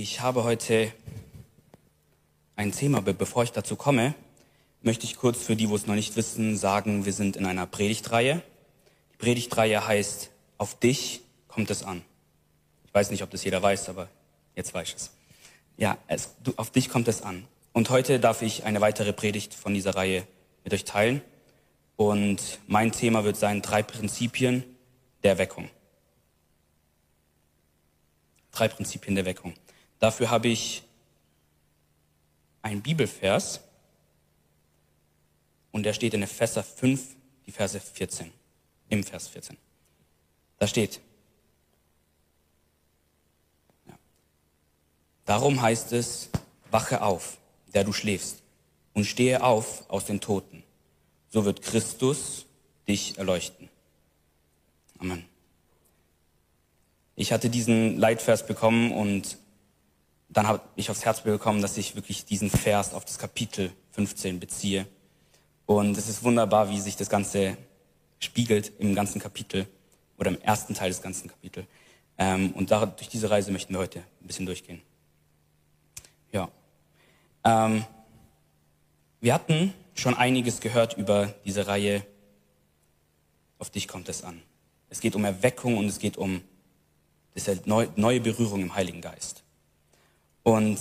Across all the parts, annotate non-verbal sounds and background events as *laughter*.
Ich habe heute ein Thema, aber bevor ich dazu komme, möchte ich kurz für die, wo es noch nicht wissen, sagen, wir sind in einer Predigtreihe. Die Predigtreihe heißt, auf dich kommt es an. Ich weiß nicht, ob das jeder weiß, aber jetzt weiß ich es. Ja, es, du, auf dich kommt es an. Und heute darf ich eine weitere Predigt von dieser Reihe mit euch teilen. Und mein Thema wird sein, drei Prinzipien der Erweckung. Drei Prinzipien der Erweckung. Dafür habe ich einen Bibelvers und der steht in Epheser 5, die Verse 14, im Vers 14. Da steht, ja, darum heißt es, wache auf, der du schläfst, und stehe auf aus den Toten. So wird Christus dich erleuchten. Amen. Ich hatte diesen Leitvers bekommen und dann habe ich aufs Herz bekommen, dass ich wirklich diesen Vers auf das Kapitel 15 beziehe. Und es ist wunderbar, wie sich das Ganze spiegelt im ganzen Kapitel oder im ersten Teil des ganzen Kapitels. Ähm, und da, durch diese Reise möchten wir heute ein bisschen durchgehen. Ja. Ähm, wir hatten schon einiges gehört über diese Reihe. Auf dich kommt es an. Es geht um Erweckung und es geht um das neue Berührung im Heiligen Geist. Und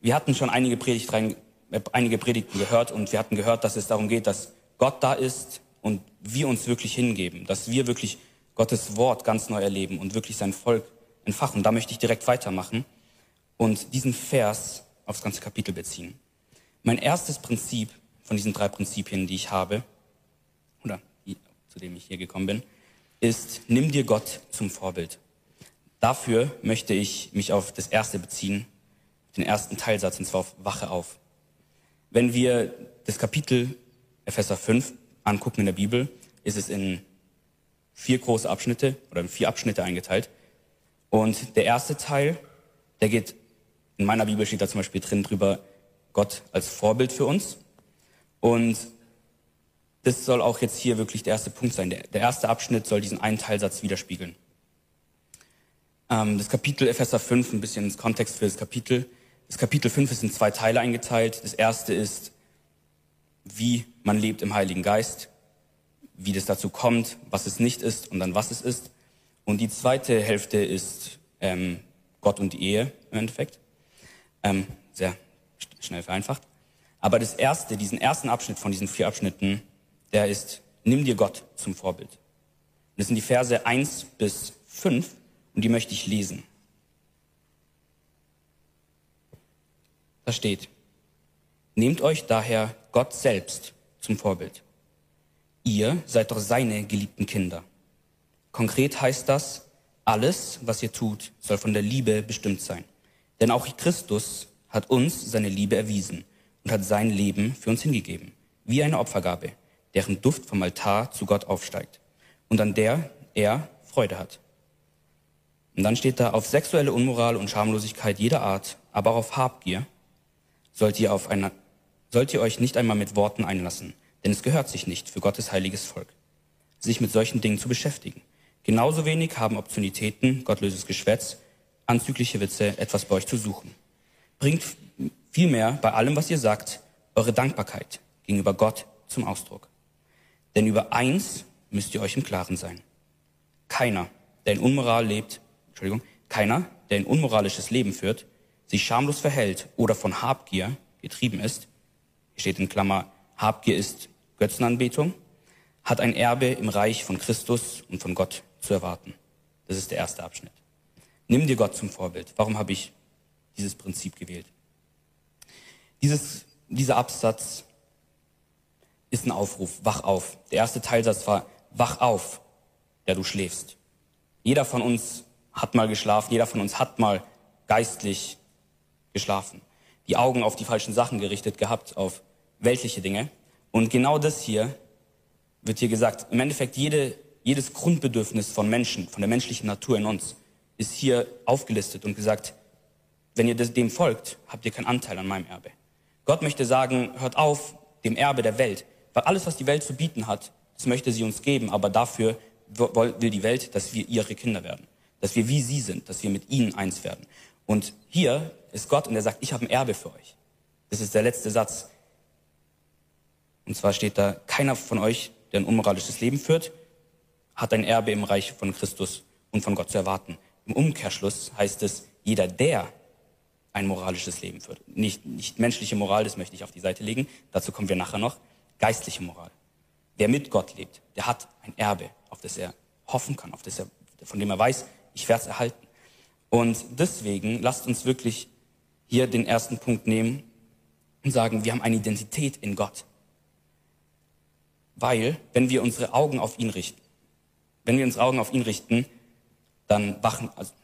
wir hatten schon einige, Predigt rein, äh, einige Predigten gehört und wir hatten gehört, dass es darum geht, dass Gott da ist und wir uns wirklich hingeben, dass wir wirklich Gottes Wort ganz neu erleben und wirklich sein Volk entfachen. Da möchte ich direkt weitermachen und diesen Vers aufs ganze Kapitel beziehen. Mein erstes Prinzip von diesen drei Prinzipien, die ich habe, oder zu dem ich hier gekommen bin, ist, nimm dir Gott zum Vorbild. Dafür möchte ich mich auf das erste beziehen, den ersten Teilsatz, und zwar auf Wache auf. Wenn wir das Kapitel Epheser 5 angucken in der Bibel, ist es in vier große Abschnitte oder in vier Abschnitte eingeteilt. Und der erste Teil, der geht, in meiner Bibel steht da zum Beispiel drin drüber, Gott als Vorbild für uns. Und das soll auch jetzt hier wirklich der erste Punkt sein. Der, der erste Abschnitt soll diesen einen Teilsatz widerspiegeln. Ähm, das Kapitel Epheser 5, ein bisschen ins Kontext für das Kapitel, das Kapitel 5 ist in zwei Teile eingeteilt. Das erste ist, wie man lebt im Heiligen Geist, wie das dazu kommt, was es nicht ist und dann was es ist. Und die zweite Hälfte ist ähm, Gott und die Ehe im Endeffekt. Ähm, sehr schnell vereinfacht. Aber das erste, diesen ersten Abschnitt von diesen vier Abschnitten, der ist, nimm dir Gott zum Vorbild. Das sind die Verse 1 bis 5 und die möchte ich lesen. Da steht, nehmt euch daher Gott selbst zum Vorbild. Ihr seid doch seine geliebten Kinder. Konkret heißt das, alles, was ihr tut, soll von der Liebe bestimmt sein. Denn auch Christus hat uns seine Liebe erwiesen und hat sein Leben für uns hingegeben, wie eine Opfergabe, deren Duft vom Altar zu Gott aufsteigt und an der er Freude hat. Und dann steht da, auf sexuelle Unmoral und Schamlosigkeit jeder Art, aber auch auf Habgier sollt ihr, auf eine, sollt ihr euch nicht einmal mit Worten einlassen, denn es gehört sich nicht für Gottes heiliges Volk, sich mit solchen Dingen zu beschäftigen. Genauso wenig haben Opportunitäten, gottlöses Geschwätz, anzügliche Witze etwas bei euch zu suchen. Bringt vielmehr bei allem, was ihr sagt, eure Dankbarkeit gegenüber Gott zum Ausdruck. Denn über eins müsst ihr euch im Klaren sein. Keiner, der in Unmoral lebt, Entschuldigung, keiner, der ein unmoralisches Leben führt, sich schamlos verhält oder von Habgier getrieben ist, hier steht in Klammer, Habgier ist Götzenanbetung, hat ein Erbe im Reich von Christus und von Gott zu erwarten. Das ist der erste Abschnitt. Nimm dir Gott zum Vorbild. Warum habe ich dieses Prinzip gewählt? Dieses, dieser Absatz ist ein Aufruf, wach auf. Der erste Teilsatz war, wach auf, der du schläfst. Jeder von uns hat mal geschlafen, jeder von uns hat mal geistlich geschlafen, die Augen auf die falschen Sachen gerichtet gehabt, auf weltliche Dinge. Und genau das hier wird hier gesagt. Im Endeffekt jede, jedes Grundbedürfnis von Menschen, von der menschlichen Natur in uns, ist hier aufgelistet und gesagt, wenn ihr dem folgt, habt ihr keinen Anteil an meinem Erbe. Gott möchte sagen, hört auf dem Erbe der Welt, weil alles, was die Welt zu bieten hat, das möchte sie uns geben, aber dafür will die Welt, dass wir ihre Kinder werden, dass wir wie sie sind, dass wir mit ihnen eins werden. Und hier ist Gott und er sagt, ich habe ein Erbe für euch. Das ist der letzte Satz. Und zwar steht da, keiner von euch, der ein unmoralisches Leben führt, hat ein Erbe im Reich von Christus und von Gott zu erwarten. Im Umkehrschluss heißt es, jeder, der ein moralisches Leben führt. Nicht, nicht menschliche Moral, das möchte ich auf die Seite legen, dazu kommen wir nachher noch, geistliche Moral. Wer mit Gott lebt, der hat ein Erbe, auf das er hoffen kann, auf das er, von dem er weiß, ich werde es erhalten. Und deswegen lasst uns wirklich hier den ersten Punkt nehmen und sagen, wir haben eine Identität in Gott. Weil, wenn wir unsere Augen auf ihn richten, wenn wir unsere Augen auf ihn richten, dann wachen, also,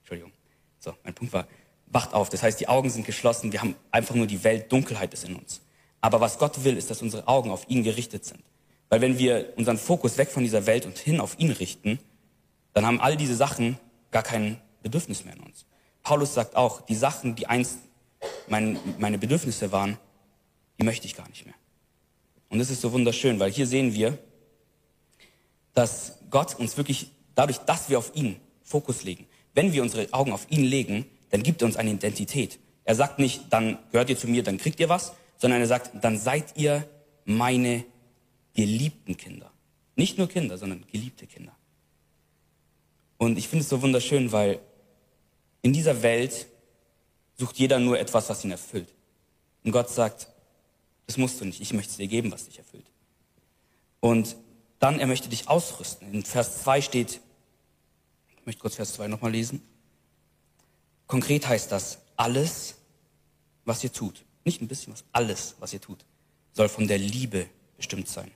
Entschuldigung, so, mein Punkt war, wacht auf. Das heißt, die Augen sind geschlossen, wir haben einfach nur die Welt, Dunkelheit ist in uns. Aber was Gott will, ist, dass unsere Augen auf ihn gerichtet sind. Weil wenn wir unseren Fokus weg von dieser Welt und hin auf ihn richten, dann haben all diese Sachen gar kein Bedürfnis mehr in uns. Paulus sagt auch, die Sachen, die einst mein, meine Bedürfnisse waren, die möchte ich gar nicht mehr. Und das ist so wunderschön, weil hier sehen wir, dass Gott uns wirklich dadurch, dass wir auf ihn Fokus legen, wenn wir unsere Augen auf ihn legen, dann gibt er uns eine Identität. Er sagt nicht, dann gehört ihr zu mir, dann kriegt ihr was, sondern er sagt, dann seid ihr meine geliebten Kinder. Nicht nur Kinder, sondern geliebte Kinder. Und ich finde es so wunderschön, weil in dieser Welt sucht jeder nur etwas, was ihn erfüllt. Und Gott sagt, das musst du nicht, ich möchte es dir geben, was dich erfüllt. Und dann, er möchte dich ausrüsten. In Vers 2 steht, ich möchte kurz Vers 2 nochmal lesen. Konkret heißt das, alles, was ihr tut, nicht ein bisschen was, alles, was ihr tut, soll von der Liebe bestimmt sein.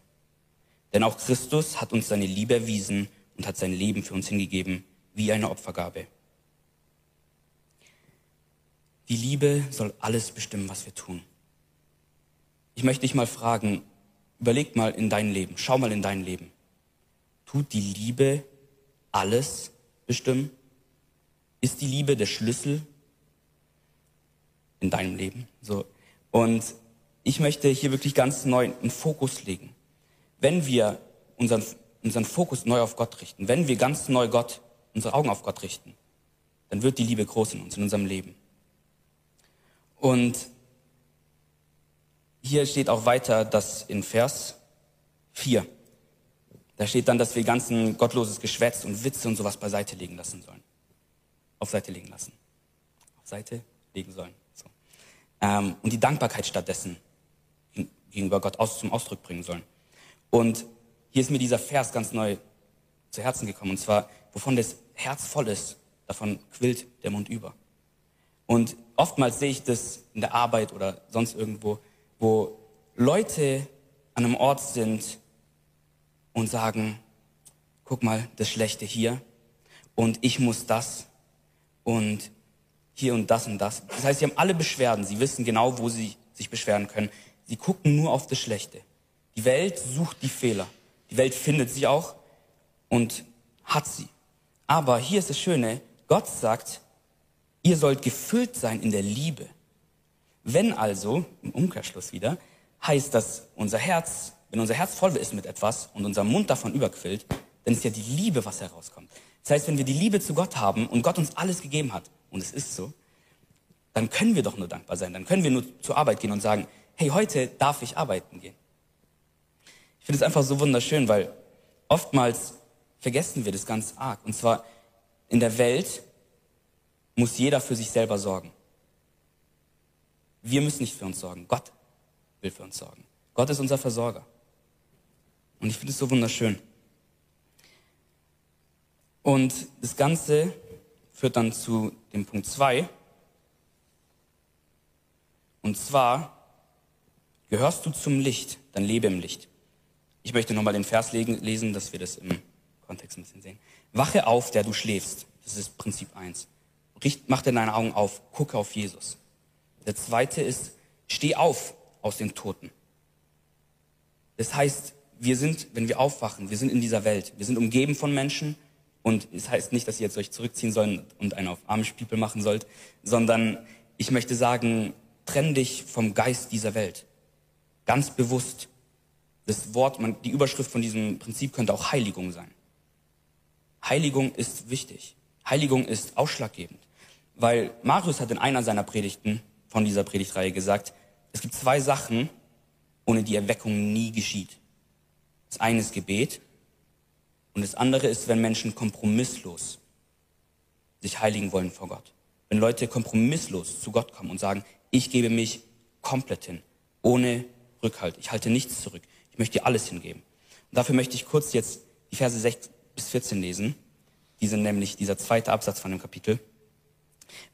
Denn auch Christus hat uns seine Liebe erwiesen und hat sein Leben für uns hingegeben, wie eine Opfergabe. Die Liebe soll alles bestimmen, was wir tun. Ich möchte dich mal fragen, überleg mal in dein Leben, schau mal in dein Leben. Tut die Liebe alles bestimmen? Ist die Liebe der Schlüssel in deinem Leben? So. Und ich möchte hier wirklich ganz neu einen Fokus legen. Wenn wir unseren, unseren Fokus neu auf Gott richten, wenn wir ganz neu Gott, unsere Augen auf Gott richten, dann wird die Liebe groß in uns, in unserem Leben. Und hier steht auch weiter, dass in Vers 4, da steht dann, dass wir ganzen gottloses Geschwätz und Witze und sowas beiseite legen lassen sollen. Auf Seite legen lassen. Auf Seite legen sollen. So. Ähm, und die Dankbarkeit stattdessen gegenüber Gott aus, zum Ausdruck bringen sollen. Und hier ist mir dieser Vers ganz neu zu Herzen gekommen. Und zwar, wovon das Herz voll ist, davon quillt der Mund über. Und oftmals sehe ich das in der Arbeit oder sonst irgendwo, wo Leute an einem Ort sind und sagen, guck mal, das Schlechte hier und ich muss das und hier und das und das. Das heißt, sie haben alle Beschwerden, sie wissen genau, wo sie sich beschweren können. Sie gucken nur auf das Schlechte. Die Welt sucht die Fehler. Die Welt findet sie auch und hat sie. Aber hier ist das Schöne, Gott sagt, ihr sollt gefüllt sein in der Liebe. Wenn also, im Umkehrschluss wieder, heißt das, unser Herz, wenn unser Herz voll ist mit etwas und unser Mund davon überquillt, dann ist ja die Liebe, was herauskommt. Das heißt, wenn wir die Liebe zu Gott haben und Gott uns alles gegeben hat, und es ist so, dann können wir doch nur dankbar sein. Dann können wir nur zur Arbeit gehen und sagen, hey, heute darf ich arbeiten gehen. Ich finde es einfach so wunderschön, weil oftmals vergessen wir das ganz arg. Und zwar in der Welt muss jeder für sich selber sorgen. Wir müssen nicht für uns sorgen. Gott will für uns sorgen. Gott ist unser Versorger. Und ich finde es so wunderschön. Und das Ganze führt dann zu dem Punkt zwei. Und zwar, gehörst du zum Licht, dann lebe im Licht. Ich möchte nochmal den Vers lesen, dass wir das im Kontext ein bisschen sehen. Wache auf, der du schläfst. Das ist Prinzip eins. Richt, mach dir deine Augen auf, gucke auf Jesus. Der zweite ist, steh auf aus den Toten. Das heißt, wir sind, wenn wir aufwachen, wir sind in dieser Welt, wir sind umgeben von Menschen und es heißt nicht, dass ihr jetzt euch zurückziehen sollen und einen auf Armspiepel machen sollt, sondern ich möchte sagen, trenn dich vom Geist dieser Welt. Ganz bewusst. Das Wort, man, die Überschrift von diesem Prinzip könnte auch Heiligung sein. Heiligung ist wichtig. Heiligung ist ausschlaggebend. Weil Marius hat in einer seiner Predigten von dieser Predigtreihe gesagt, es gibt zwei Sachen, ohne die Erweckung nie geschieht. Das eine ist Gebet und das andere ist, wenn Menschen kompromisslos sich heiligen wollen vor Gott. Wenn Leute kompromisslos zu Gott kommen und sagen, ich gebe mich komplett hin, ohne Rückhalt. Ich halte nichts zurück. Ich möchte dir alles hingeben. Und dafür möchte ich kurz jetzt die Verse 6 bis 14 lesen. Die sind nämlich dieser zweite Absatz von dem Kapitel.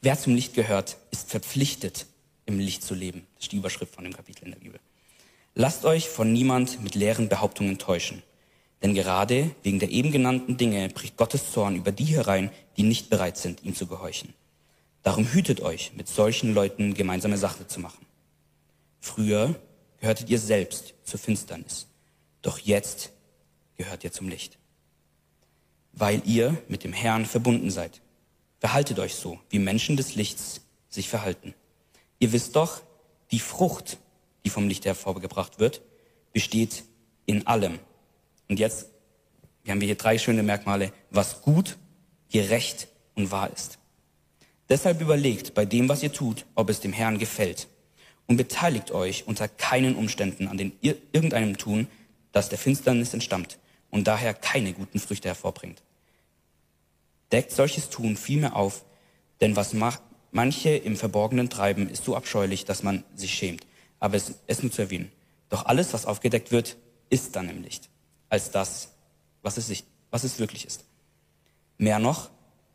Wer zum Licht gehört, ist verpflichtet, im Licht zu leben. Das ist die Überschrift von dem Kapitel in der Bibel. Lasst euch von niemand mit leeren Behauptungen täuschen. Denn gerade wegen der eben genannten Dinge bricht Gottes Zorn über die herein, die nicht bereit sind, ihm zu gehorchen. Darum hütet euch, mit solchen Leuten gemeinsame Sache zu machen. Früher gehörtet ihr selbst zur Finsternis, doch jetzt gehört ihr zum Licht. Weil ihr mit dem Herrn verbunden seid. Verhaltet euch so, wie Menschen des Lichts sich verhalten. Ihr wisst doch, die Frucht, die vom Licht hervorgebracht wird, besteht in allem. Und jetzt haben wir hier drei schöne Merkmale, was gut, gerecht und wahr ist. Deshalb überlegt bei dem, was ihr tut, ob es dem Herrn gefällt. Und beteiligt euch unter keinen Umständen an den irgendeinem Tun, das der Finsternis entstammt und daher keine guten Früchte hervorbringt. Deckt solches Tun vielmehr auf, denn was manche im Verborgenen treiben, ist so abscheulich, dass man sich schämt. Aber es, es nur zu erwähnen. Doch alles, was aufgedeckt wird, ist dann im Licht, als das, was es, was es wirklich ist. Mehr noch,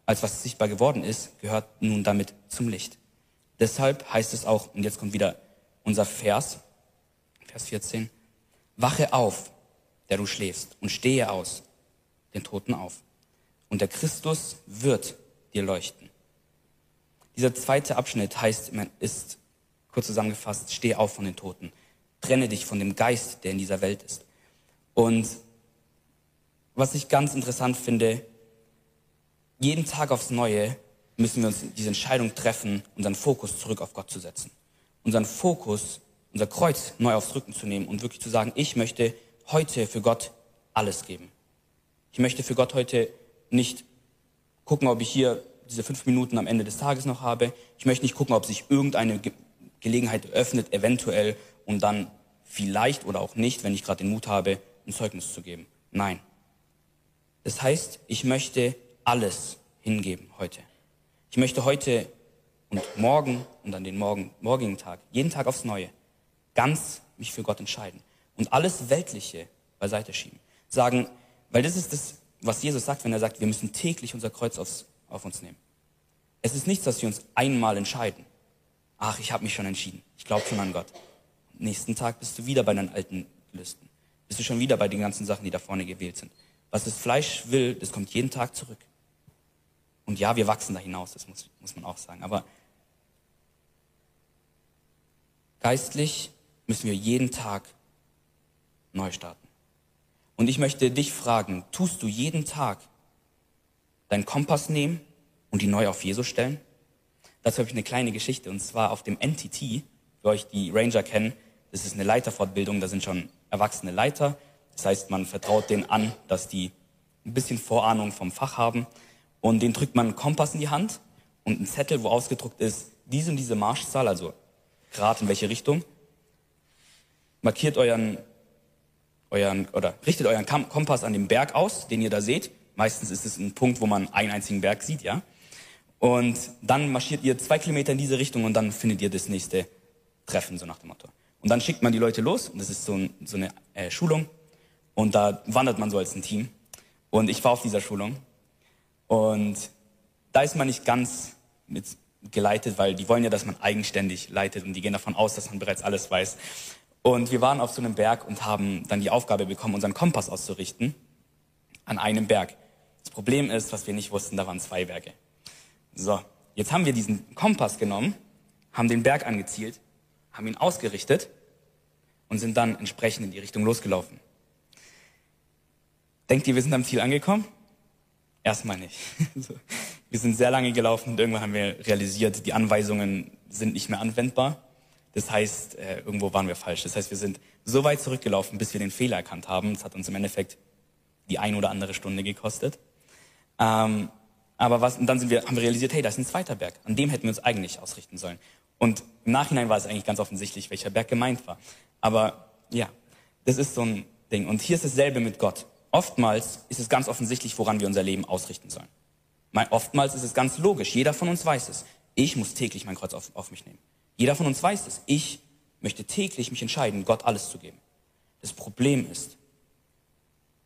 als was sichtbar geworden ist, gehört nun damit zum Licht. Deshalb heißt es auch, und jetzt kommt wieder unser Vers, Vers 14, wache auf, der du schläfst, und stehe aus, den Toten auf. Und der Christus wird dir leuchten. Dieser zweite Abschnitt heißt, ist kurz zusammengefasst, steh auf von den Toten. Trenne dich von dem Geist, der in dieser Welt ist. Und was ich ganz interessant finde, jeden Tag aufs Neue müssen wir uns diese Entscheidung treffen, unseren Fokus zurück auf Gott zu setzen. Unseren Fokus, unser Kreuz neu aufs Rücken zu nehmen und wirklich zu sagen, ich möchte heute für Gott alles geben. Ich möchte für Gott heute nicht gucken, ob ich hier diese fünf Minuten am Ende des Tages noch habe. Ich möchte nicht gucken, ob sich irgendeine Ge Gelegenheit öffnet, eventuell, um dann vielleicht oder auch nicht, wenn ich gerade den Mut habe, ein Zeugnis zu geben. Nein. Das heißt, ich möchte alles hingeben heute. Ich möchte heute und morgen und an den morgen, morgigen Tag, jeden Tag aufs Neue, ganz mich für Gott entscheiden und alles Weltliche beiseite schieben. Sagen, weil das ist das, was Jesus sagt, wenn er sagt, wir müssen täglich unser Kreuz aufs, auf uns nehmen. Es ist nichts, dass wir uns einmal entscheiden. Ach, ich habe mich schon entschieden. Ich glaube schon an Gott. nächsten Tag bist du wieder bei deinen alten Listen. Bist du schon wieder bei den ganzen Sachen, die da vorne gewählt sind. Was das Fleisch will, das kommt jeden Tag zurück. Und ja, wir wachsen da hinaus, das muss, muss man auch sagen. Aber geistlich müssen wir jeden Tag neu starten. Und ich möchte dich fragen, tust du jeden Tag deinen Kompass nehmen und die neu auf Jesus stellen? Dazu habe ich eine kleine Geschichte und zwar auf dem NTT, für euch die Ranger kennen, das ist eine Leiterfortbildung, da sind schon erwachsene Leiter. Das heißt, man vertraut denen an, dass die ein bisschen Vorahnung vom Fach haben und den drückt man einen Kompass in die Hand und einen Zettel, wo ausgedruckt ist, diese und diese Marschzahl, also Grad in welche Richtung. Markiert euren, euren, oder richtet euren Kompass an den Berg aus, den ihr da seht. Meistens ist es ein Punkt, wo man einen einzigen Berg sieht, ja. Und dann marschiert ihr zwei Kilometer in diese Richtung und dann findet ihr das nächste Treffen, so nach dem Motto. Und dann schickt man die Leute los und das ist so, ein, so eine äh, Schulung und da wandert man so als ein Team. Und ich war auf dieser Schulung und da ist man nicht ganz mit geleitet, weil die wollen ja, dass man eigenständig leitet und die gehen davon aus, dass man bereits alles weiß. Und wir waren auf so einem Berg und haben dann die Aufgabe bekommen, unseren Kompass auszurichten an einem Berg. Das Problem ist, was wir nicht wussten, da waren zwei Berge. So, jetzt haben wir diesen Kompass genommen, haben den Berg angezielt, haben ihn ausgerichtet und sind dann entsprechend in die Richtung losgelaufen. Denkt ihr, wir sind am Ziel angekommen? Erstmal nicht. *laughs* Wir sind sehr lange gelaufen und irgendwann haben wir realisiert, die Anweisungen sind nicht mehr anwendbar. Das heißt, äh, irgendwo waren wir falsch. Das heißt, wir sind so weit zurückgelaufen, bis wir den Fehler erkannt haben. Das hat uns im Endeffekt die ein oder andere Stunde gekostet. Ähm, Aber was, und dann sind wir, haben wir realisiert, hey, da ist ein zweiter Berg. An dem hätten wir uns eigentlich ausrichten sollen. Und im Nachhinein war es eigentlich ganz offensichtlich, welcher Berg gemeint war. Aber ja, das ist so ein Ding. Und hier ist dasselbe mit Gott. Oftmals ist es ganz offensichtlich, woran wir unser Leben ausrichten sollen. Oftmals ist es ganz logisch. Jeder von uns weiß es. Ich muss täglich mein Kreuz auf, auf mich nehmen. Jeder von uns weiß es. Ich möchte täglich mich entscheiden, Gott alles zu geben. Das Problem ist,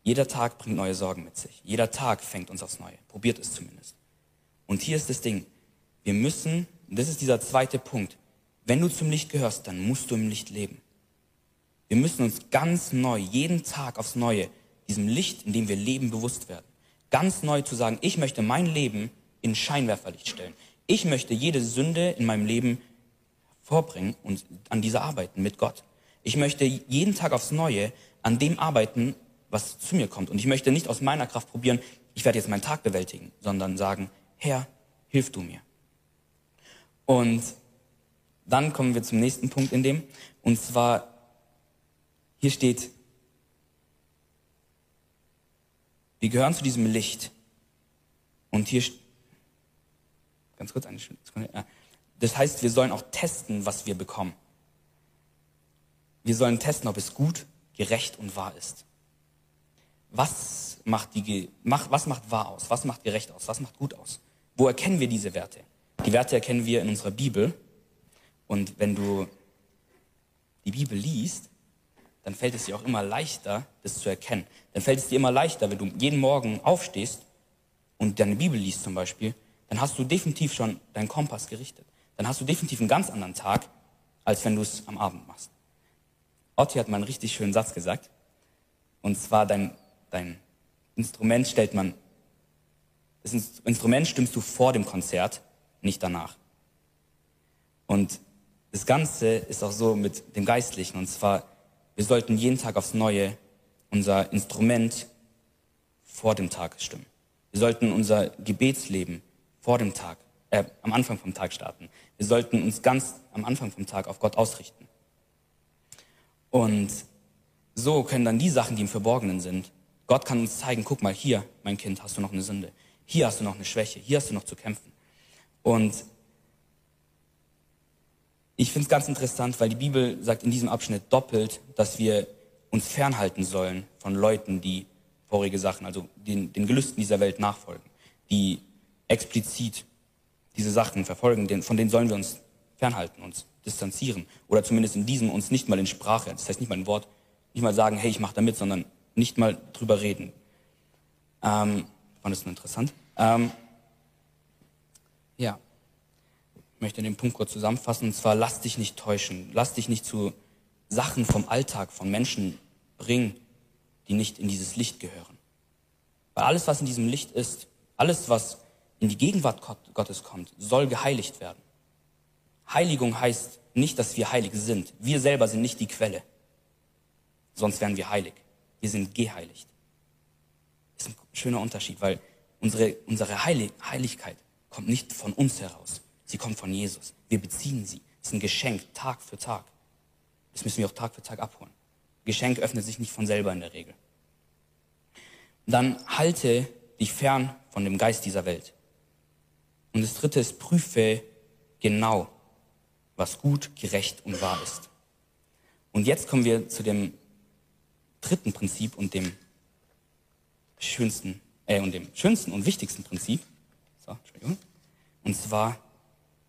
jeder Tag bringt neue Sorgen mit sich. Jeder Tag fängt uns aufs Neue. Probiert es zumindest. Und hier ist das Ding. Wir müssen, und das ist dieser zweite Punkt, wenn du zum Licht gehörst, dann musst du im Licht leben. Wir müssen uns ganz neu, jeden Tag aufs Neue, diesem Licht, in dem wir leben, bewusst werden. Ganz neu zu sagen, ich möchte mein Leben in Scheinwerferlicht stellen. Ich möchte jede Sünde in meinem Leben vorbringen und an dieser arbeiten mit Gott. Ich möchte jeden Tag aufs Neue an dem arbeiten, was zu mir kommt. Und ich möchte nicht aus meiner Kraft probieren, ich werde jetzt meinen Tag bewältigen, sondern sagen, Herr, hilf du mir. Und dann kommen wir zum nächsten Punkt in dem, und zwar, hier steht, wir gehören zu diesem Licht. Und hier, ganz kurz eine Sekunde, das heißt, wir sollen auch testen, was wir bekommen. Wir sollen testen, ob es gut, gerecht und wahr ist. Was macht, die, was macht wahr aus? Was macht gerecht aus? Was macht gut aus? Wo erkennen wir diese Werte? Die Werte erkennen wir in unserer Bibel. Und wenn du die Bibel liest, dann fällt es dir auch immer leichter, das zu erkennen. Dann fällt es dir immer leichter, wenn du jeden Morgen aufstehst und deine Bibel liest zum Beispiel, dann hast du definitiv schon deinen Kompass gerichtet dann hast du definitiv einen ganz anderen Tag, als wenn du es am Abend machst. Otti hat mal einen richtig schönen Satz gesagt. Und zwar dein, dein Instrument stellt man, das Instrument stimmst du vor dem Konzert, nicht danach. Und das Ganze ist auch so mit dem Geistlichen. Und zwar, wir sollten jeden Tag aufs Neue unser Instrument vor dem Tag stimmen. Wir sollten unser Gebetsleben vor dem Tag äh, am Anfang vom Tag starten. Wir sollten uns ganz am Anfang vom Tag auf Gott ausrichten. Und so können dann die Sachen, die im Verborgenen sind, Gott kann uns zeigen, guck mal, hier, mein Kind, hast du noch eine Sünde. Hier hast du noch eine Schwäche. Hier hast du noch zu kämpfen. Und ich finde es ganz interessant, weil die Bibel sagt in diesem Abschnitt doppelt, dass wir uns fernhalten sollen von Leuten, die vorige Sachen, also den, den Gelüsten dieser Welt nachfolgen, die explizit diese Sachen verfolgen, von denen sollen wir uns fernhalten, uns distanzieren. Oder zumindest in diesem uns nicht mal in Sprache, das heißt nicht mal ein Wort, nicht mal sagen, hey, ich mache da mit, sondern nicht mal drüber reden. Ähm, fand das nur interessant. Ähm, ja, ich möchte den Punkt kurz zusammenfassen, und zwar lass dich nicht täuschen, lass dich nicht zu Sachen vom Alltag, von Menschen bringen, die nicht in dieses Licht gehören. Weil alles, was in diesem Licht ist, alles, was in die Gegenwart Gottes kommt, soll geheiligt werden. Heiligung heißt nicht, dass wir heilig sind. Wir selber sind nicht die Quelle. Sonst wären wir heilig. Wir sind geheiligt. Das ist ein schöner Unterschied, weil unsere, unsere Heilig Heiligkeit kommt nicht von uns heraus. Sie kommt von Jesus. Wir beziehen sie. Es ist ein Geschenk, Tag für Tag. Das müssen wir auch Tag für Tag abholen. Geschenk öffnet sich nicht von selber in der Regel. Dann halte dich fern von dem Geist dieser Welt. Und das dritte ist, prüfe genau, was gut, gerecht und wahr ist. Und jetzt kommen wir zu dem dritten Prinzip und dem schönsten, äh, und dem schönsten und wichtigsten Prinzip. So, Entschuldigung. Und zwar,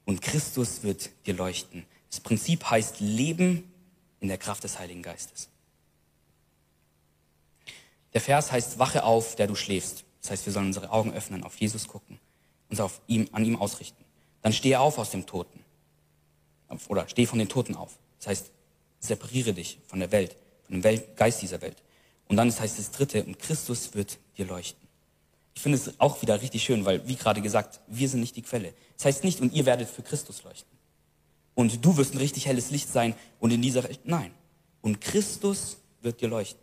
und Christus wird dir leuchten. Das Prinzip heißt Leben in der Kraft des Heiligen Geistes. Der Vers heißt, wache auf, der du schläfst. Das heißt, wir sollen unsere Augen öffnen, auf Jesus gucken uns auf ihm, an ihm ausrichten. Dann stehe auf aus dem Toten. Oder stehe von den Toten auf. Das heißt, separiere dich von der Welt, von dem Welt, Geist dieser Welt. Und dann das heißt das dritte, und Christus wird dir leuchten. Ich finde es auch wieder richtig schön, weil, wie gerade gesagt, wir sind nicht die Quelle. Das heißt nicht, und ihr werdet für Christus leuchten. Und du wirst ein richtig helles Licht sein und in dieser nein. Und Christus wird dir leuchten.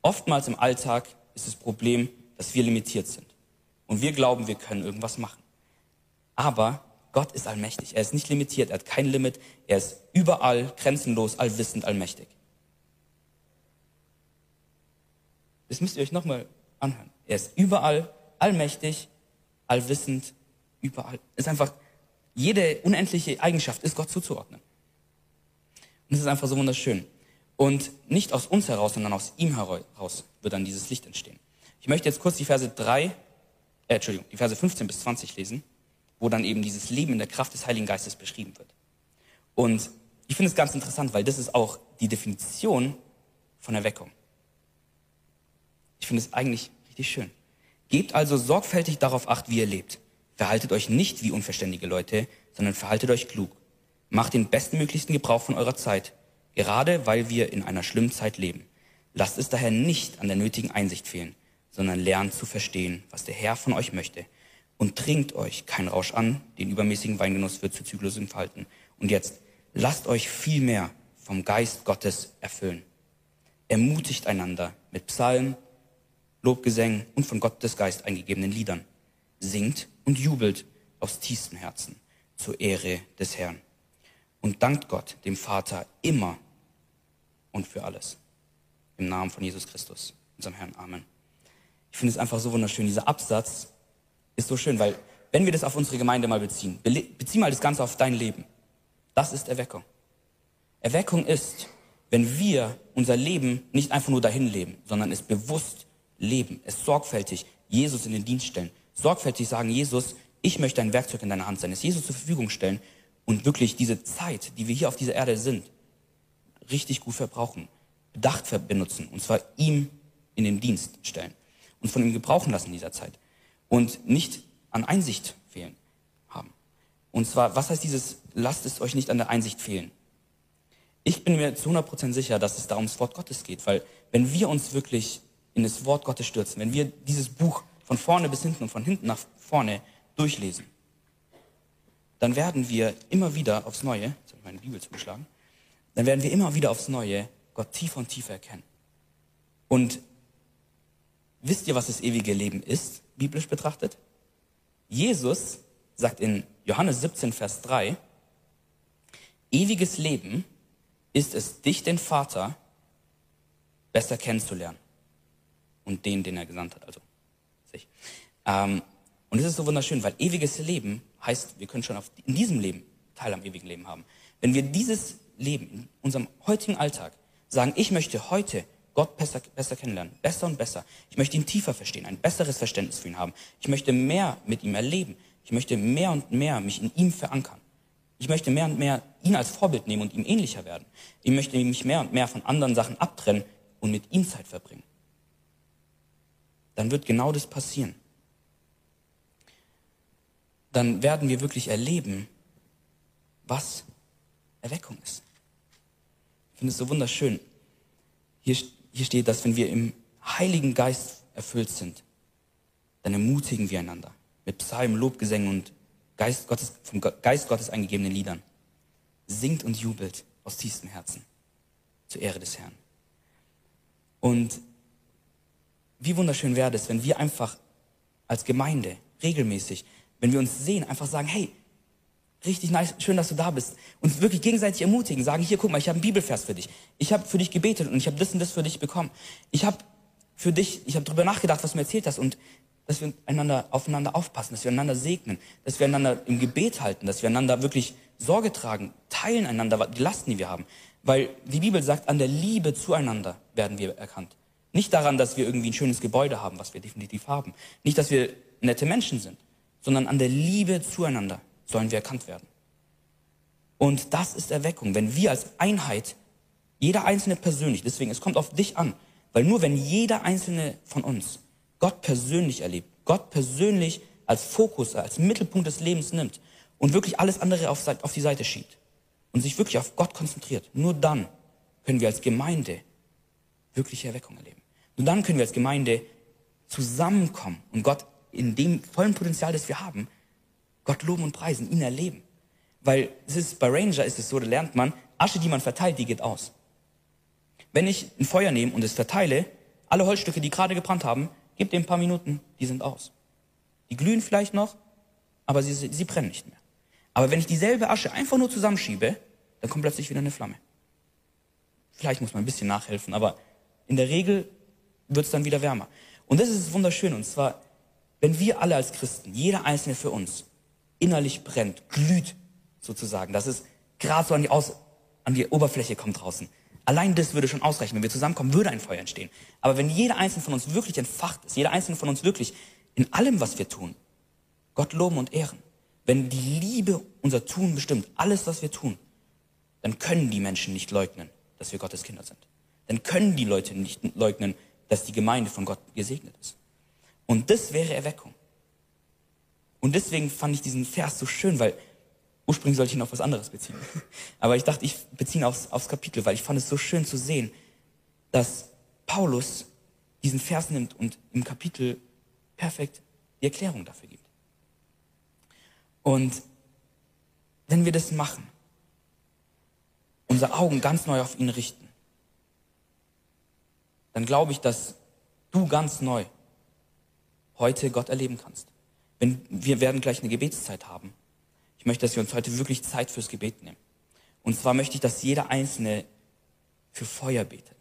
Oftmals im Alltag ist das Problem, dass wir limitiert sind. Und wir glauben, wir können irgendwas machen. Aber Gott ist allmächtig. Er ist nicht limitiert. Er hat kein Limit. Er ist überall, grenzenlos, allwissend, allmächtig. Das müsst ihr euch nochmal anhören. Er ist überall, allmächtig, allwissend, überall. Ist einfach, jede unendliche Eigenschaft ist Gott zuzuordnen. Und es ist einfach so wunderschön. Und nicht aus uns heraus, sondern aus ihm heraus wird dann dieses Licht entstehen. Ich möchte jetzt kurz die Verse 3, äh, Entschuldigung, die Verse 15 bis 20 lesen, wo dann eben dieses Leben in der Kraft des Heiligen Geistes beschrieben wird. Und ich finde es ganz interessant, weil das ist auch die Definition von Erweckung. Ich finde es eigentlich richtig schön. Gebt also sorgfältig darauf acht, wie ihr lebt. Verhaltet euch nicht wie unverständige Leute, sondern verhaltet euch klug. Macht den bestmöglichsten Gebrauch von eurer Zeit, gerade weil wir in einer schlimmen Zeit leben. Lasst es daher nicht an der nötigen Einsicht fehlen, sondern lernt zu verstehen, was der Herr von euch möchte. Und trinkt euch keinen Rausch an, den übermäßigen Weingenuss wird zu zügellosem Falten. Und jetzt, lasst euch viel mehr vom Geist Gottes erfüllen. Ermutigt einander mit Psalmen, Lobgesängen und von Gottes Geist eingegebenen Liedern. Singt und jubelt aus tiefstem Herzen zur Ehre des Herrn. Und dankt Gott, dem Vater, immer und für alles. Im Namen von Jesus Christus, unserem Herrn. Amen. Ich finde es einfach so wunderschön. Dieser Absatz ist so schön, weil wenn wir das auf unsere Gemeinde mal beziehen, bezieh mal das Ganze auf dein Leben. Das ist Erweckung. Erweckung ist, wenn wir unser Leben nicht einfach nur dahin leben, sondern es bewusst leben, es sorgfältig Jesus in den Dienst stellen, sorgfältig sagen, Jesus, ich möchte ein Werkzeug in deiner Hand sein, es Jesus zur Verfügung stellen und wirklich diese Zeit, die wir hier auf dieser Erde sind, richtig gut verbrauchen, bedacht benutzen und zwar ihm in den Dienst stellen und von ihm gebrauchen lassen in dieser Zeit und nicht an Einsicht fehlen haben. Und zwar, was heißt dieses, lasst es euch nicht an der Einsicht fehlen? Ich bin mir zu 100% sicher, dass es da ums Wort Gottes geht, weil wenn wir uns wirklich in das Wort Gottes stürzen, wenn wir dieses Buch von vorne bis hinten und von hinten nach vorne durchlesen, dann werden wir immer wieder aufs Neue, jetzt habe ich meine Bibel zugeschlagen, dann werden wir immer wieder aufs Neue Gott tiefer und tiefer erkennen. Und wisst ihr, was das ewige Leben ist, biblisch betrachtet? Jesus sagt in Johannes 17, Vers 3, ewiges Leben ist es, dich, den Vater, besser kennenzulernen. Und den, den er gesandt hat, also sich. Ähm, und es ist so wunderschön, weil ewiges Leben heißt, wir können schon auf, in diesem Leben Teil am ewigen Leben haben. Wenn wir dieses Leben in unserem heutigen Alltag sagen, ich möchte heute Gott besser, besser kennenlernen, besser und besser. Ich möchte ihn tiefer verstehen, ein besseres Verständnis für ihn haben. Ich möchte mehr mit ihm erleben. Ich möchte mehr und mehr mich in ihm verankern. Ich möchte mehr und mehr ihn als Vorbild nehmen und ihm ähnlicher werden. Ich möchte mich mehr und mehr von anderen Sachen abtrennen und mit ihm Zeit verbringen. Dann wird genau das passieren. Dann werden wir wirklich erleben, was Erweckung ist. Ich finde es so wunderschön. Hier, hier steht, dass wenn wir im Heiligen Geist erfüllt sind, dann ermutigen wir einander mit Psalmen, Lobgesängen und Geist Gottes, vom Geist Gottes eingegebenen Liedern. Singt und jubelt aus tiefstem Herzen zur Ehre des Herrn. Und wie wunderschön wäre es, wenn wir einfach als Gemeinde regelmäßig, wenn wir uns sehen, einfach sagen, hey, richtig nice, schön, dass du da bist. Uns wirklich gegenseitig ermutigen, sagen, hier, guck mal, ich habe einen Bibelvers für dich. Ich habe für dich gebetet und ich habe das und das für dich bekommen. Ich habe für dich, ich habe darüber nachgedacht, was du mir erzählt hast und dass wir einander, aufeinander aufpassen, dass wir einander segnen, dass wir einander im Gebet halten, dass wir einander wirklich Sorge tragen, teilen einander die Lasten, die wir haben. Weil die Bibel sagt, an der Liebe zueinander werden wir erkannt. Nicht daran, dass wir irgendwie ein schönes Gebäude haben, was wir definitiv haben. Nicht, dass wir nette Menschen sind, sondern an der Liebe zueinander sollen wir erkannt werden. Und das ist Erweckung, wenn wir als Einheit, jeder einzelne persönlich, deswegen, es kommt auf dich an, weil nur wenn jeder einzelne von uns Gott persönlich erlebt, Gott persönlich als Fokus, als Mittelpunkt des Lebens nimmt und wirklich alles andere auf, auf die Seite schiebt und sich wirklich auf Gott konzentriert, nur dann können wir als Gemeinde wirkliche Erweckung erleben. Nur dann können wir als Gemeinde zusammenkommen und Gott in dem vollen Potenzial, das wir haben, Gott loben und preisen, ihn erleben. Weil es ist, bei Ranger ist es so, da lernt man, Asche, die man verteilt, die geht aus. Wenn ich ein Feuer nehme und es verteile, alle Holzstücke, die gerade gebrannt haben, gib dem ein paar Minuten, die sind aus. Die glühen vielleicht noch, aber sie, sie brennen nicht mehr. Aber wenn ich dieselbe Asche einfach nur zusammenschiebe, dann kommt plötzlich wieder eine Flamme. Vielleicht muss man ein bisschen nachhelfen, aber in der Regel wird es dann wieder wärmer. Und das ist wunderschön. Und zwar, wenn wir alle als Christen, jeder einzelne für uns, innerlich brennt, glüht sozusagen, dass es gerade so an die, Aus an die Oberfläche kommt draußen. Allein das würde schon ausreichen. Wenn wir zusammenkommen, würde ein Feuer entstehen. Aber wenn jeder einzelne von uns wirklich entfacht ist, jeder einzelne von uns wirklich in allem, was wir tun, Gott loben und ehren, wenn die Liebe unser Tun bestimmt, alles, was wir tun, dann können die Menschen nicht leugnen, dass wir Gottes Kinder sind. Dann können die Leute nicht leugnen, dass die Gemeinde von Gott gesegnet ist. Und das wäre Erweckung. Und deswegen fand ich diesen Vers so schön, weil ursprünglich sollte ich ihn auf was anderes beziehen. *laughs* Aber ich dachte, ich beziehe ihn aufs, aufs Kapitel, weil ich fand es so schön zu sehen, dass Paulus diesen Vers nimmt und im Kapitel perfekt die Erklärung dafür gibt. Und wenn wir das machen, unsere Augen ganz neu auf ihn richten, dann glaube ich, dass du ganz neu heute Gott erleben kannst. Wenn, wir werden gleich eine Gebetszeit haben. Ich möchte, dass wir uns heute wirklich Zeit fürs Gebet nehmen. Und zwar möchte ich, dass jeder Einzelne für Feuer betet.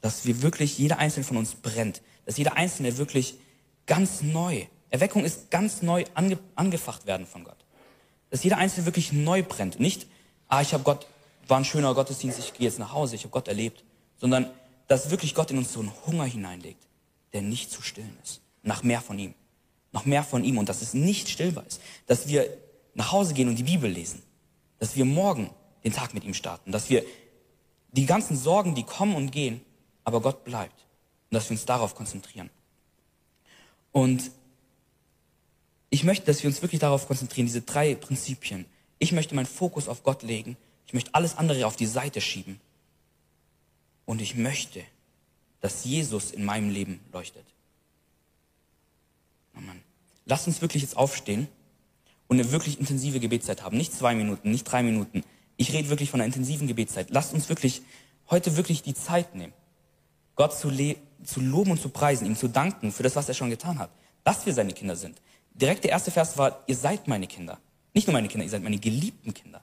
Dass wir wirklich, jeder Einzelne von uns brennt. Dass jeder Einzelne wirklich ganz neu, Erweckung ist ganz neu ange, angefacht werden von Gott. Dass jeder Einzelne wirklich neu brennt. Nicht, ah, ich habe Gott, war ein schöner Gottesdienst, ich gehe jetzt nach Hause, ich habe Gott erlebt. Sondern, dass wirklich Gott in uns so einen Hunger hineinlegt der nicht zu stillen ist. Nach mehr von ihm. Noch mehr von ihm und dass es nicht stillbar ist. Dass wir nach Hause gehen und die Bibel lesen. Dass wir morgen den Tag mit ihm starten. Dass wir die ganzen Sorgen, die kommen und gehen, aber Gott bleibt. Und dass wir uns darauf konzentrieren. Und ich möchte, dass wir uns wirklich darauf konzentrieren, diese drei Prinzipien. Ich möchte meinen Fokus auf Gott legen. Ich möchte alles andere auf die Seite schieben. Und ich möchte dass Jesus in meinem Leben leuchtet. Oh Mann. Lasst uns wirklich jetzt aufstehen und eine wirklich intensive Gebetszeit haben. Nicht zwei Minuten, nicht drei Minuten. Ich rede wirklich von einer intensiven Gebetszeit. Lasst uns wirklich heute wirklich die Zeit nehmen, Gott zu, zu loben und zu preisen, ihm zu danken für das, was er schon getan hat. Dass wir seine Kinder sind. Direkt der erste Vers war, ihr seid meine Kinder. Nicht nur meine Kinder, ihr seid meine geliebten Kinder.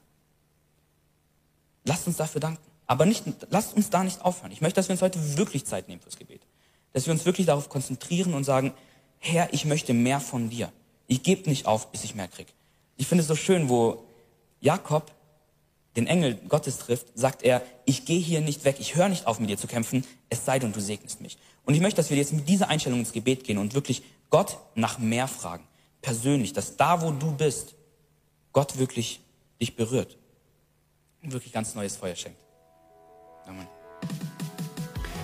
Lasst uns dafür danken. Aber nicht, lasst uns da nicht aufhören. Ich möchte, dass wir uns heute wirklich Zeit nehmen fürs Gebet. Dass wir uns wirklich darauf konzentrieren und sagen, Herr, ich möchte mehr von dir. Ich gebe nicht auf, bis ich mehr krieg. Ich finde es so schön, wo Jakob den Engel Gottes trifft, sagt er, ich gehe hier nicht weg, ich höre nicht auf, mit dir zu kämpfen, es sei denn, du segnest mich. Und ich möchte, dass wir jetzt mit dieser Einstellung ins Gebet gehen und wirklich Gott nach mehr fragen. Persönlich, dass da, wo du bist, Gott wirklich dich berührt und wirklich ganz neues Feuer schenkt. Amen.